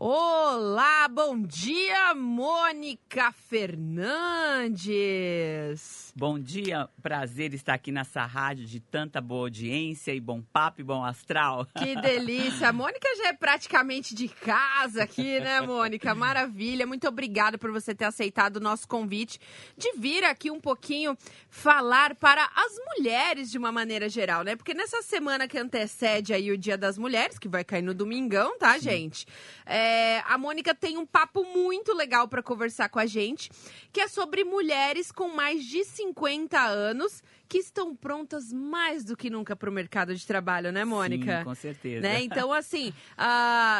Olá, bom dia, Mônica Fernandes. Bom dia, prazer estar aqui nessa rádio de tanta boa audiência e bom papo e bom astral. Que delícia. A Mônica já é praticamente de casa aqui, né, Mônica? Maravilha. Muito obrigada por você ter aceitado o nosso convite de vir aqui um pouquinho falar para as mulheres de uma maneira geral, né? Porque nessa semana que antecede aí o Dia das Mulheres, que vai cair no domingão, tá, gente? É, é, a Mônica tem um papo muito legal para conversar com a gente, que é sobre mulheres com mais de 50 anos que estão prontas mais do que nunca para o mercado de trabalho, né, Mônica? Sim, com certeza. Né? Então, assim,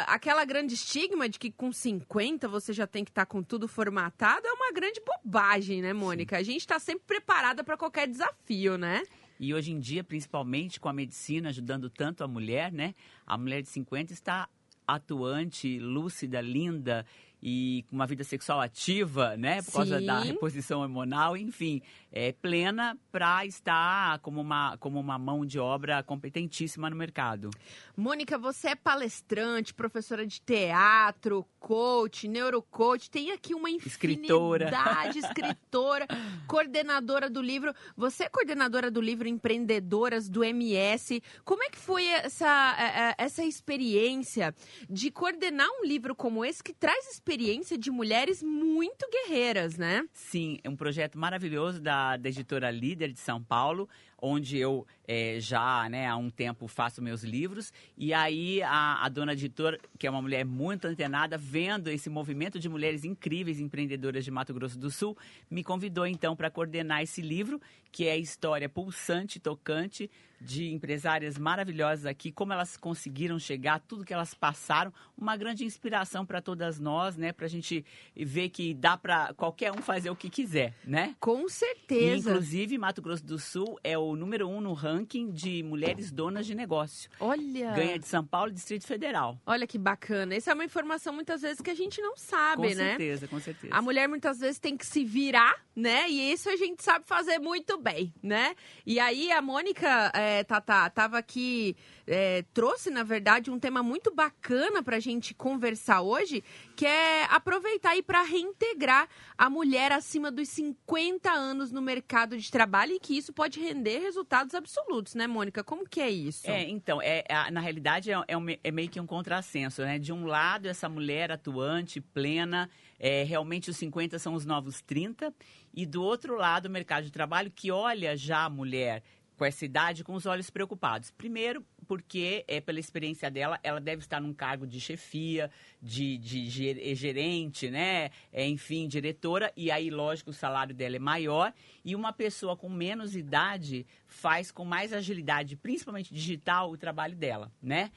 aquela grande estigma de que com 50 você já tem que estar tá com tudo formatado é uma grande bobagem, né, Mônica? Sim. A gente está sempre preparada para qualquer desafio, né? E hoje em dia, principalmente com a medicina ajudando tanto a mulher, né? A mulher de 50 está atuante, lúcida, linda e com uma vida sexual ativa, né? Por Sim. causa da reposição hormonal, enfim, é plena para estar como uma, como uma mão de obra competentíssima no mercado. Mônica, você é palestrante, professora de teatro, coach, neurocoach, tem aqui uma infinidade, escritora, escritora coordenadora do livro. Você é coordenadora do livro Empreendedoras do MS. Como é que foi essa, é, é, essa experiência de coordenar um livro como esse que traz experiência experiência de mulheres muito guerreiras, né? Sim, é um projeto maravilhoso da, da editora Líder de São Paulo, onde eu é, já né, há um tempo faço meus livros. E aí a, a dona editora, que é uma mulher muito antenada, vendo esse movimento de mulheres incríveis empreendedoras de Mato Grosso do Sul, me convidou então para coordenar esse livro, que é a história pulsante, tocante de empresárias maravilhosas aqui, como elas conseguiram chegar, tudo que elas passaram, uma grande inspiração para todas nós, né? Para a gente ver que dá para qualquer um fazer o que quiser, né? Com certeza. E, inclusive, Mato Grosso do Sul é o número um no ranking de mulheres donas de negócio. Olha! Ganha de São Paulo e Distrito Federal. Olha que bacana. Essa é uma informação muitas vezes que a gente não sabe, com né? Com certeza, com certeza. A mulher muitas vezes tem que se virar, né? E isso a gente sabe fazer muito bem, né? E aí a Mônica... É, Tata, estava aqui, é, trouxe, na verdade, um tema muito bacana para a gente conversar hoje, que é aproveitar aí para reintegrar a mulher acima dos 50 anos no mercado de trabalho e que isso pode render resultados absolutos, né, Mônica? Como que é isso? É, então, é, é na realidade é, é, um, é meio que um contrassenso, né? De um lado, essa mulher atuante, plena, é, realmente os 50 são os novos 30, e do outro lado, o mercado de trabalho que olha já a mulher com essa idade com os olhos preocupados. Primeiro, porque, é, pela experiência dela, ela deve estar num cargo de chefia, de, de eh, gerente, né? É, enfim, diretora, e aí, lógico, o salário dela é maior. E uma pessoa com menos idade faz com mais agilidade, principalmente digital, o trabalho dela, né?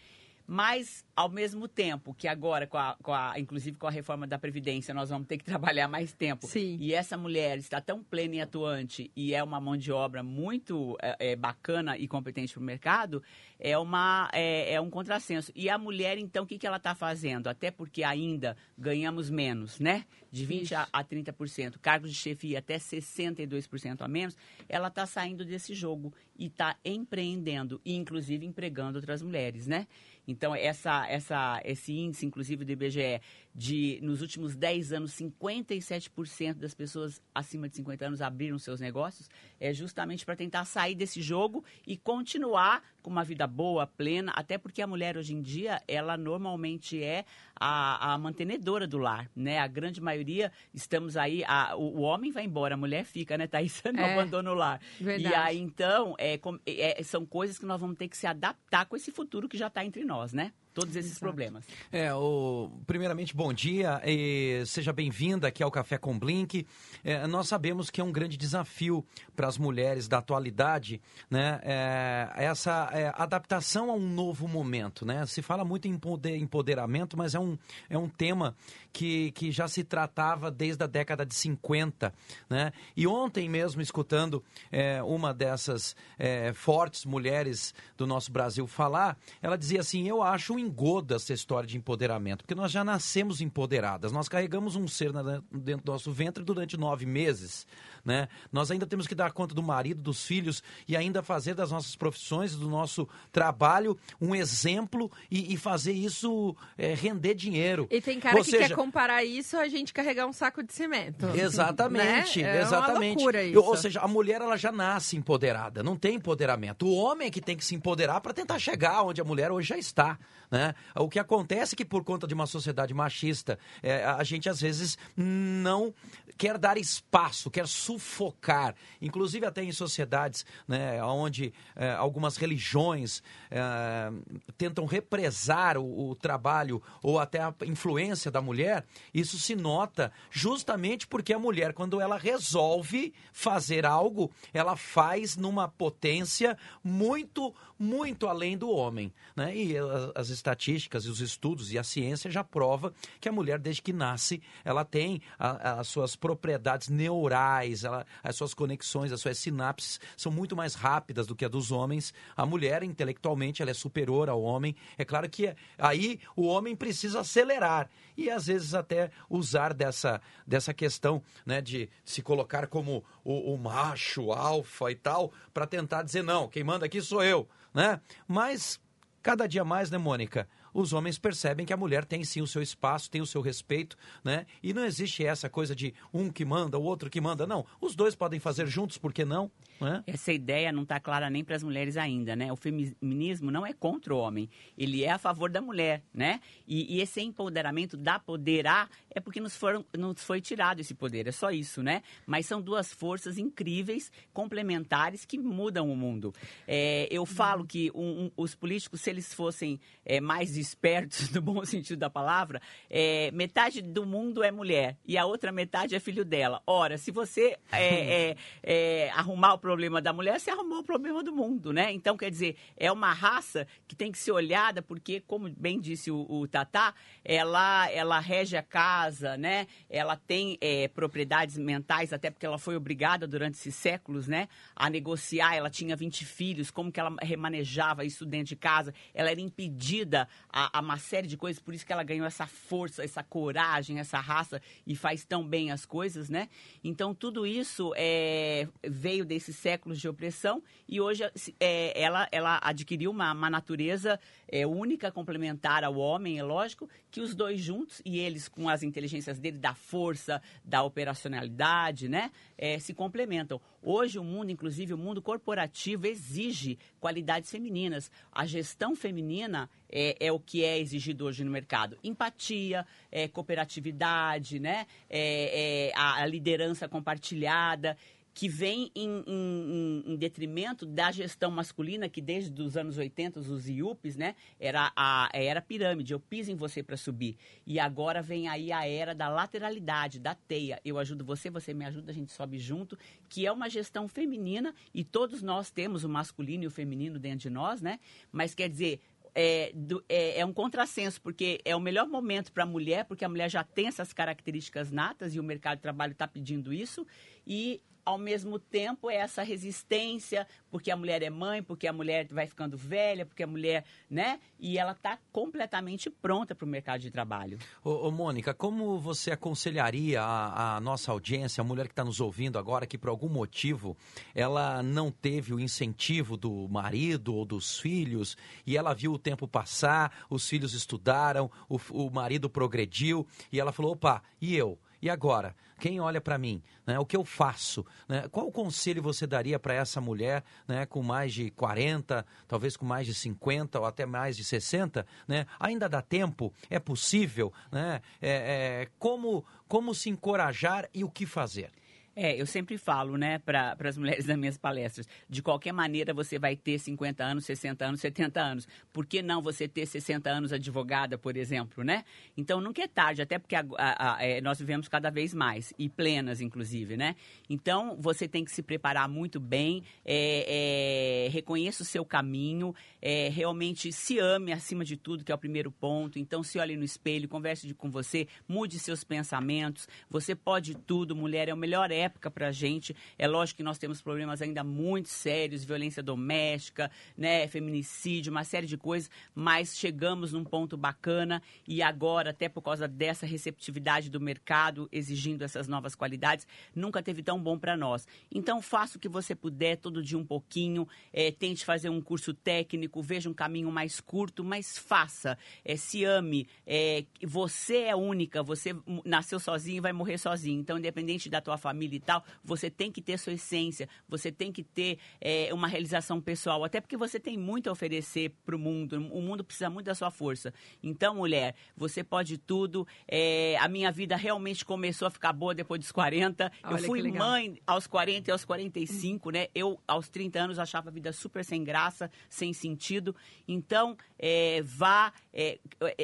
Mas, ao mesmo tempo que agora, com a, com a, inclusive com a reforma da Previdência, nós vamos ter que trabalhar mais tempo. Sim. E essa mulher está tão plena e atuante e é uma mão de obra muito é, é, bacana e competente para o mercado, é, uma, é, é, um contrassenso. E a mulher, então, o que, que ela está fazendo? Até porque ainda ganhamos menos, né? De 20% Ixi. a, a 30%, cargos de chefia até 62% a menos, ela está saindo desse jogo e está empreendendo e, inclusive, empregando outras mulheres, né? Então, essa, essa, esse índice, inclusive, do IBGE, de nos últimos 10 anos, 57% das pessoas acima de 50 anos abriram seus negócios, é justamente para tentar sair desse jogo e continuar com uma vida boa, plena, até porque a mulher hoje em dia, ela normalmente é a, a mantenedora do lar, né? A grande maioria, estamos aí, a, o, o, homem vai embora, a mulher fica, né, Thaís? Não é, abandona o lar. Verdade. E aí, então, é, é, são coisas que nós vamos ter que se adaptar com esse futuro que já está entre nós, né? todos esses Exato. problemas. É, o, primeiramente, bom dia e seja bem-vinda aqui ao Café com Blink. É, nós sabemos que é um grande desafio para as mulheres da atualidade, né? É, essa é, adaptação a um novo momento, né? Se fala muito em empoderamento, mas é um, é um tema que, que já se tratava desde a década de 50, né? E ontem mesmo, escutando é, uma dessas é, fortes mulheres do nosso Brasil falar, ela dizia assim, eu acho engoda essa história de empoderamento, porque nós já nascemos empoderadas. Nós carregamos um ser dentro do nosso ventre durante nove meses. Né? Nós ainda temos que dar conta do marido, dos filhos e ainda fazer das nossas profissões, do nosso trabalho, um exemplo e, e fazer isso é, render dinheiro. E tem cara Ou que seja... quer comparar isso a gente carregar um saco de cimento. Exatamente, né? é exatamente. Isso. Ou seja, a mulher ela já nasce empoderada, não tem empoderamento. O homem é que tem que se empoderar para tentar chegar onde a mulher hoje já está. Né? O que acontece é que por conta de uma sociedade machista, é, a gente às vezes não quer dar espaço, quer sufocar, inclusive até em sociedades né, onde é, algumas religiões é, tentam represar o, o, trabalho ou até a influência da mulher, isso se nota justamente porque a mulher, quando ela resolve fazer algo, ela faz numa potência muito, muito além do homem. Né? E as estatísticas e os estudos e a ciência já prova que a mulher, desde que nasce, ela tem as suas propriedades neurais, ela, as suas conexões, as suas sinapses são muito mais rápidas do que a dos homens. A mulher, intelectualmente, ela é superior ao homem. É claro que aí o homem precisa acelerar e às vezes até usar dessa, dessa questão né, de se colocar como o, o macho alfa e tal, para tentar dizer, não, quem manda aqui sou eu. Né? Mas cada dia mais, né, Mônica? Os homens percebem que a mulher tem sim o seu espaço, tem o seu respeito, né? E não existe essa coisa de um que manda, o outro que manda. Não, os dois podem fazer juntos, por que não? É? Essa ideia não está clara nem para as mulheres ainda, né? O feminismo não é contra o homem, ele é a favor da mulher, né? E, e esse empoderamento da poderar é porque nos, foram, nos foi tirado esse poder, é só isso, né? Mas são duas forças incríveis, complementares, que mudam o mundo. É, eu falo que um, um, os políticos, se eles fossem é, mais espertos, no bom sentido da palavra, é, metade do mundo é mulher e a outra metade é filho dela. Ora, se você é, é, é, arrumar o problema da mulher, você arrumou o problema do mundo, né? Então, quer dizer, é uma raça que tem que ser olhada, porque, como bem disse o, o Tatá, ela, ela rege a casa, né? Ela tem é, propriedades mentais, até porque ela foi obrigada durante esses séculos, né? A negociar, ela tinha 20 filhos, como que ela remanejava isso dentro de casa? Ela era impedida a, a, uma série de coisas, por isso que ela ganhou essa força, essa coragem, essa raça e faz tão bem as coisas, né? Então tudo isso é, veio desses séculos de opressão e hoje é, ela, ela adquiriu uma, uma natureza é, única, complementar ao homem, é lógico, que os dois juntos e eles com as inteligências dele, da força, da operacionalidade, né? É, se complementam. Hoje o mundo, inclusive o mundo corporativo, exige qualidades femininas. A gestão feminina é, é, o que é exigido hoje no mercado. Empatia, é, cooperatividade, né? É, é a, a liderança compartilhada que vem em, em, em, detrimento da gestão masculina, que desde os anos 80, os IUPs, né, era a era pirâmide, eu piso em você para subir. E agora vem aí a era da lateralidade, da teia. Eu ajudo você, você me ajuda, a gente sobe junto, que é uma gestão feminina, e todos nós temos o masculino e o feminino dentro de nós, né? Mas quer dizer, é, do, é, é, um contrassenso, porque é o melhor momento para a mulher, porque a mulher já tem essas características natas e o mercado de trabalho está pedindo isso, e ao mesmo tempo é essa resistência, porque a mulher é mãe, porque a mulher vai ficando velha, porque a mulher, né? E ela está completamente pronta para o mercado de trabalho. Ô, ô, Mônica, como você aconselharia a, a nossa audiência, a mulher que está nos ouvindo agora, que por algum motivo ela não teve o incentivo do marido ou dos filhos, e ela viu o tempo passar, os filhos estudaram, o, o marido progrediu, e ela falou: opa, e eu? E agora? Quem olha para mim? Né? O que eu faço? Né? Qual conselho você daria para essa mulher né, com mais de 40, talvez com mais de 50 ou até mais de 60? Né? Ainda dá tempo? É possível? Né? É, é, como, como se encorajar e o que fazer? É, eu sempre falo, né, para as mulheres das minhas palestras, de qualquer maneira você vai ter 50 anos, 60 anos, 70 anos. Por que não você ter 60 anos advogada, por exemplo, né? Então nunca é tarde, até porque a, a, a, é, nós vivemos cada vez mais, e plenas, inclusive, né? Então você tem que se preparar muito bem, é, é, reconheça o seu caminho, é, realmente se ame acima de tudo, que é o primeiro ponto. Então se olhe no espelho, converse com você, mude seus pensamentos. Você pode tudo, mulher é o melhor época para a gente. É lógico que nós temos problemas ainda muito sérios, violência doméstica, né, feminicídio, uma série de coisas, mas chegamos num ponto bacana e agora, até por causa dessa receptividade do mercado exigindo essas novas qualidades, nunca teve tão bom para nós. Então, faça o que você puder, todo dia um pouquinho, é, tente fazer um curso técnico, veja um caminho mais curto, mas faça. É, se ame. É, você é única, você nasceu sozinho e vai morrer sozinho. Então, independente da tua família e tal, você tem que ter sua essência, você tem que ter é, uma realização pessoal, até porque você tem muito a oferecer para o mundo. O mundo precisa muito da sua força. Então, mulher, você pode tudo. É, a minha vida realmente começou a ficar boa depois dos 40. Olha, eu fui mãe aos 40 e aos 45, né? Eu, aos 30 anos, achava a vida super sem graça, sem sentido. Então, é, vá. É,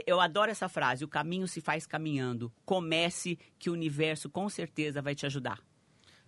eu adoro essa frase: o caminho se faz caminhando. Comece, que o universo com certeza vai te ajudar.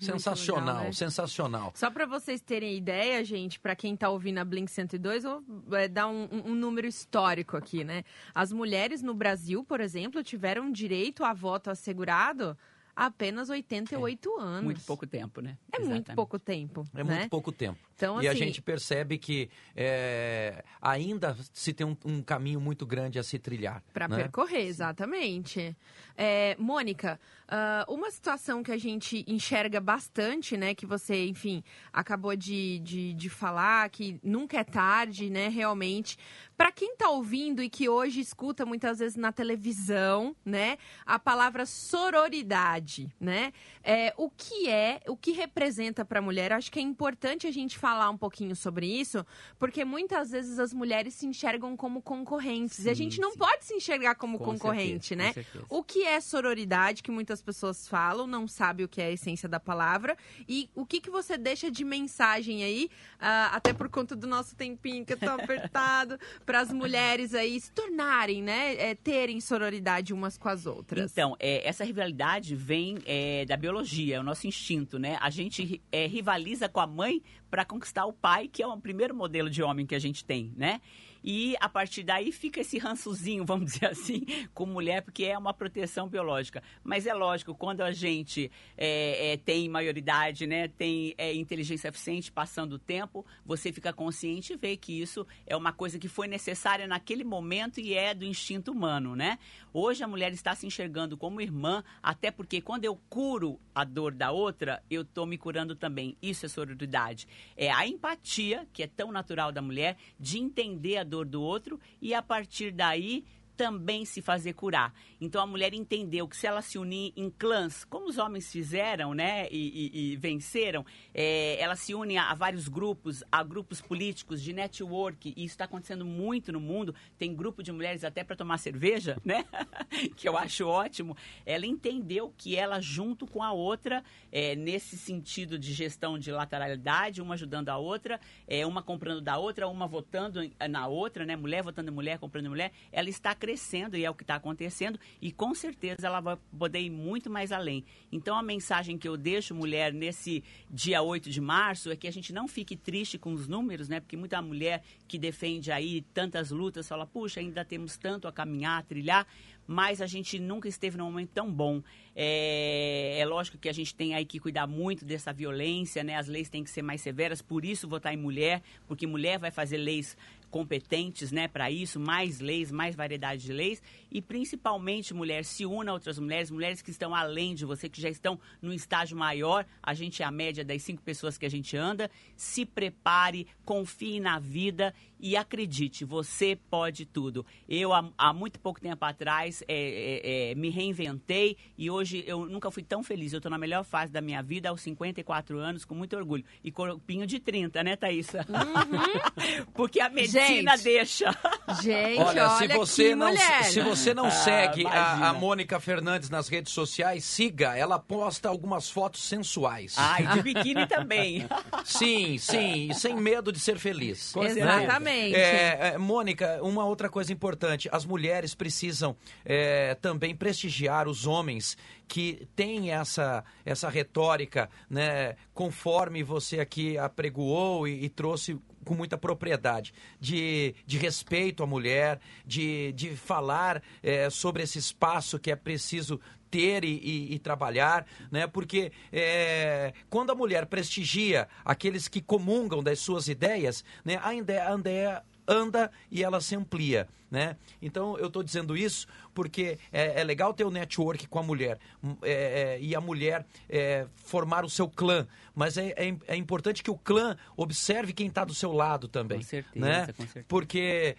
Sensacional, legal, né? sensacional. Só para vocês terem ideia, gente, para quem está ouvindo a Blink 102, eu vou é, dar um, um, número histórico aqui, né? As mulheres no Brasil, por exemplo, tiveram direito a voto assegurado apenas 88 é, anos. Muito pouco tempo, né? É Exatamente. muito pouco tempo. É né? muito pouco tempo. Então, e assim, a gente percebe que é, ainda se tem um, um, caminho muito grande a se trilhar. Para né? percorrer, exatamente. É, Mônica, uh, uma situação que a gente enxerga bastante, né? Que você, enfim, acabou de, de, de falar, que nunca é tarde, né? Realmente. Para quem está ouvindo e que hoje escuta muitas vezes na televisão, né? A palavra sororidade, né? É, o que é, o que representa para a mulher? Acho que é importante a gente falar um pouquinho sobre isso, porque muitas vezes as mulheres se enxergam como concorrentes. Sim, e a gente não sim. pode se enxergar como com concorrente, certeza, né? O que é sororidade, que muitas pessoas falam, não sabe o que é a essência da palavra. E o que, que você deixa de mensagem aí, uh, até por conta do nosso tempinho que é tão apertado, para as mulheres aí se tornarem, né? É, terem sororidade umas com as outras. Então, é, essa rivalidade vem é, da biologia, é o nosso instinto, né? A gente é, rivaliza com a mãe para conquistar o pai, que é o primeiro modelo de homem que a gente tem, né? E a partir daí fica esse rançozinho, vamos dizer assim, com mulher, porque é uma proteção biológica. Mas é lógico, quando a gente é, é, tem maioridade, né, tem é, inteligência eficiente passando o tempo, você fica consciente e vê que isso é uma coisa que foi necessária naquele momento e é do instinto humano, né? Hoje a mulher está se enxergando como irmã, até porque quando eu curo a dor da outra, eu estou me curando também. Isso é sororidade. É a empatia, que é tão natural da mulher, de entender a do outro e a partir daí também se fazer curar. Então a mulher entendeu que se ela se unir em clãs, como os homens fizeram, né, e, e, e venceram, é, ela se une a, a, vários grupos, a grupos políticos de network, e isso está acontecendo muito no mundo. Tem grupo de mulheres até para tomar cerveja, né, que eu acho ótimo. Ela entendeu que ela junto com a outra, é, nesse sentido de gestão de lateralidade, uma ajudando a outra, é, uma comprando da outra, uma votando na outra, né, mulher votando mulher, comprando mulher, ela está crescendo crescendo e é o que está acontecendo e com certeza ela vai poder ir muito mais além. Então a mensagem que eu deixo, mulher, nesse dia 8 de março é que a gente não fique triste com os números, né? Porque muita mulher que defende aí tantas lutas fala, puxa, ainda temos tanto a caminhar, a trilhar, mas a gente nunca esteve num momento tão bom. É, é, lógico que a gente tem aí que cuidar muito dessa violência, né? As leis têm que ser mais severas, por isso votar em mulher, porque mulher vai fazer leis competentes né, para isso, mais leis, mais variedade de leis e principalmente mulher, se una a outras mulheres, mulheres que estão além de você, que já estão num estágio maior, a gente é a média das cinco pessoas que a gente anda, se prepare, confie na vida e acredite, você pode tudo. Eu, há, há muito pouco tempo atrás, é, é, é, me reinventei e hoje eu nunca fui tão feliz. Eu estou na melhor fase da minha vida, aos 54 anos, com muito orgulho. E corpinho de 30, né, Thaís? Uhum. Porque a gente, deixa. Gente, olha, olha se você não mulher. se você não ah, segue a, a, Mônica Fernandes nas redes sociais, siga. Ela posta algumas fotos sensuais. Ah, e de biquíni também. Sim, sim, sem medo de ser feliz. Exatamente. Exatamente. É, é, Mônica, uma outra coisa importante: as mulheres precisam é, também prestigiar os homens que têm essa, essa retórica, né, conforme você aqui apregoou e, e trouxe com muita propriedade, de, de respeito à mulher, de, de falar é, sobre esse espaço que é preciso ter e, e, e, trabalhar, né? Porque é, quando a mulher prestigia aqueles que comungam das suas ideias, né? A a ideia anda e ela se amplia. Né? Então eu estou dizendo isso porque é, é, legal ter o network com a mulher hum, é, é, e a mulher é, formar o seu clã, mas é, é, é importante que o clã observe quem está do seu lado também. Com certeza, né? com certeza. Porque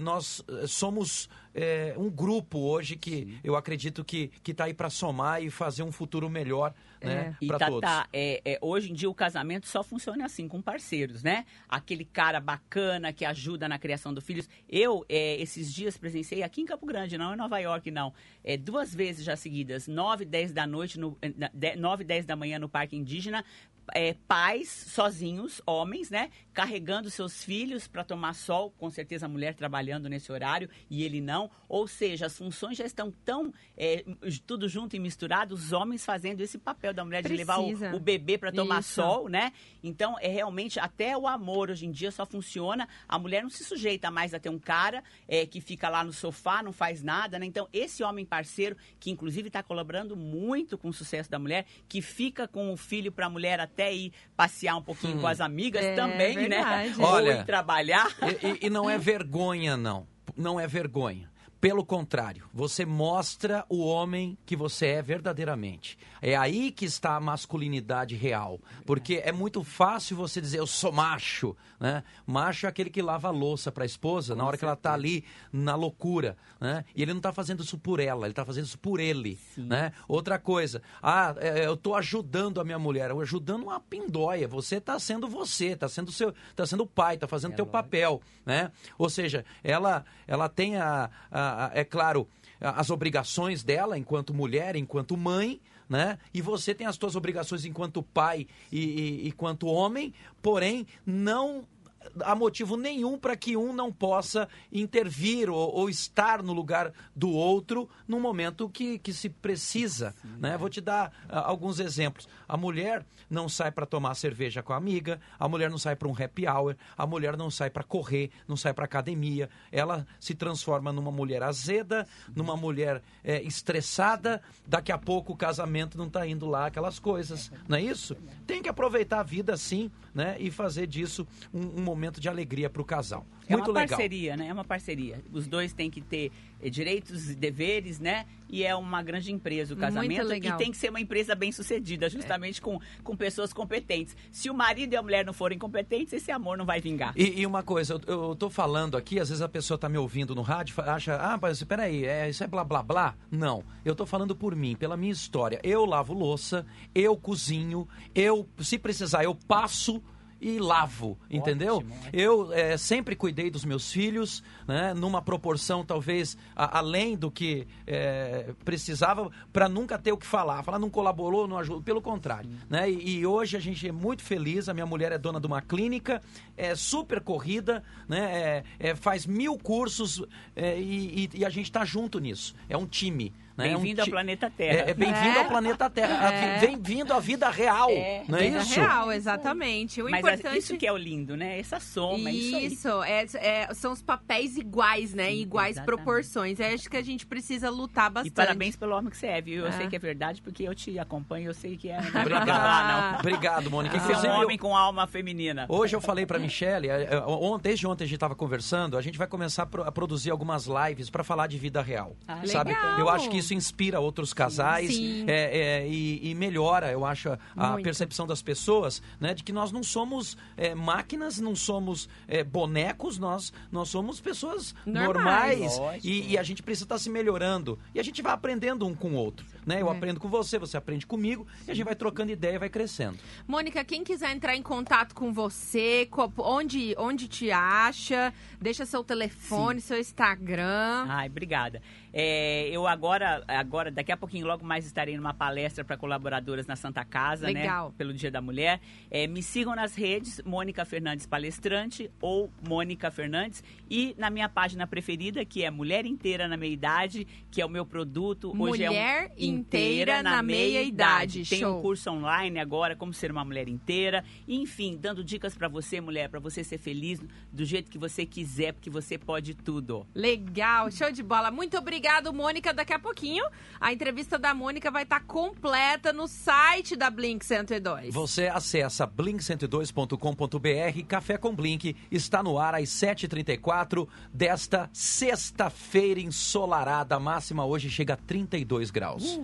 nós somos um grupo hoje que Sim. eu acredito que está aí para somar e fazer um futuro melhor né, para tá, todos. Tá, hoje em dia o casamento só funciona assim, com parceiros, né? Aquele cara bacana que ajuda na criação dos filhos. Eu, esses dias presenciei aqui em Campo Grande, não em Nova York, não. É, duas vezes já seguidas, 9 e 10 da noite, no, 9 e 10 da manhã no Parque Indígena, é, pais sozinhos, homens, né, carregando seus filhos para tomar sol, com certeza a mulher trabalhando nesse horário e ele não. Ou seja, as funções já estão tão é, tudo junto e misturado, os homens fazendo esse papel da mulher Precisa. de levar o, o bebê para tomar Isso. sol, né? Então, é realmente até o amor hoje em dia só funciona. A mulher não se sujeita mais a ter um cara é, que fica lá no sofá, não faz nada, né? Então, esse homem parceiro, que inclusive está colaborando muito com o sucesso da mulher, que fica com o filho para a mulher até até ir passear um pouquinho hum. com as amigas é, também, né? verdade. né? Olha, Ou ir trabalhar. E, e não é vergonha, não. Não é vergonha. Pelo contrário, você mostra o homem que você é verdadeiramente. É aí que está a masculinidade real. Porque é muito fácil você dizer, eu sou macho. Né? Macho é aquele que lava a louça para a esposa Com na hora certeza. que ela está ali na loucura. Né? E ele não está fazendo isso por ela, ele está fazendo isso por ele. Né? Outra coisa, ah, é, eu estou ajudando a minha mulher. Ajudando uma pindóia. Você está sendo você, está sendo seu, tá sendo o pai, está fazendo é teu lógico. papel. Né? Ou seja, ela, ela tem a, a é claro, as obrigações dela enquanto mulher, enquanto mãe, né? E você tem as suas obrigações enquanto pai e, e, e quanto homem, porém não há motivo nenhum para que um não possa intervir ou, ou, estar no lugar do outro no momento que, que se precisa. Sim, né? É. Vou te dar uh, alguns exemplos. A mulher não sai para tomar cerveja com a amiga, a mulher não sai para um happy hour, a mulher não sai para correr, não sai para academia. Ela se transforma numa mulher azeda, numa mulher é, estressada. Daqui a pouco o casamento não está indo lá, aquelas coisas. Não é isso? Tem que aproveitar a vida sim né? e fazer disso um, um momento de alegria para o casal. É Muito uma legal. parceria, né? É uma parceria. Os dois têm que ter eh, direitos e deveres, né? E é uma grande empresa o casamento e tem que ser uma empresa bem sucedida, justamente é. com, com pessoas competentes. Se o marido e a mulher não forem competentes, esse amor não vai vingar. E, e uma coisa, eu, eu tô falando aqui, às vezes a pessoa tá me ouvindo no rádio, acha, ah, mas peraí, é, isso é blá blá blá? Não, eu tô falando por mim, pela minha história. Eu lavo louça, eu cozinho, eu, se precisar, eu passo e lavo, entendeu? Ótimo, Eu é, sempre cuidei dos meus filhos, né, numa proporção talvez a, além do que é, precisava, para nunca ter o que falar. Falar não colaborou, não ajudou, pelo contrário. Né? E, e, hoje a gente é muito feliz, a minha mulher é dona de uma clínica, é super corrida, né, é, é faz mil cursos é, e, e, e a gente está junto nisso. É um time. Né? Bem-vindo é um ao planeta Terra. É, é bem-vindo é. ao planeta Terra. É. Bem-vindo à vida real. É. Não é vida isso? real, exatamente. O Mas importante... isso que é o lindo, né? Essa soma. Isso, isso é, são os papéis iguais, né? Em iguais Exatamente. proporções. É acho que a gente precisa lutar bastante. E parabéns pelo homem que você é, viu? Eu sei que é verdade, porque eu te acompanho, eu sei que é. Obrigado, ah, não. Obrigado Mônica. Você é um homem com alma feminina. Hoje eu falei pra Michelle, ontem, desde ontem a gente estava conversando, a gente vai começar a produzir algumas lives para falar de vida real. Ah, sabe? Legal. Eu acho que isso inspira outros os casais é, é, e, e, melhora, eu acho, a, a percepção das pessoas, né, de que nós não somos é, máquinas, não somos é, bonecos, nós, nós somos pessoas normais, normais. E, e, a gente precisa estar se melhorando. E a gente vai aprendendo um com o outro, né? Eu é. aprendo com você, você aprende comigo e a gente vai trocando ideia e vai crescendo. Mônica, quem quiser entrar em contato com você, onde, onde te acha, deixa seu telefone, Sim. seu Instagram. Ai, obrigada. É, eu agora, agora, daqui a pouquinho, logo mais estarei numa palestra para colaboradoras na Santa Casa, Legal. né? Pelo Dia da Mulher. É, me sigam nas redes, Mônica Fernandes Palestrante ou Mônica Fernandes. E na minha página preferida, que é Mulher Inteira na Meia Idade, que é o meu produto. Hoje é um Mulher Inteira na Meia Idade. Tem Show. um curso online agora, como ser uma mulher inteira. Enfim, dando dicas para você, mulher, para você ser feliz do jeito que você quiser, porque você pode tudo. Legal, show de bola. Muito obrigado, Mônica. Daqui a pouquinho, a entrevista da Mônica vai estar completa no site da Blink 102. Você acessa blink102.com.br. Café com Blink está no ar às 7h34 desta sexta-feira ensolarada. A máxima hoje chega a 32 graus.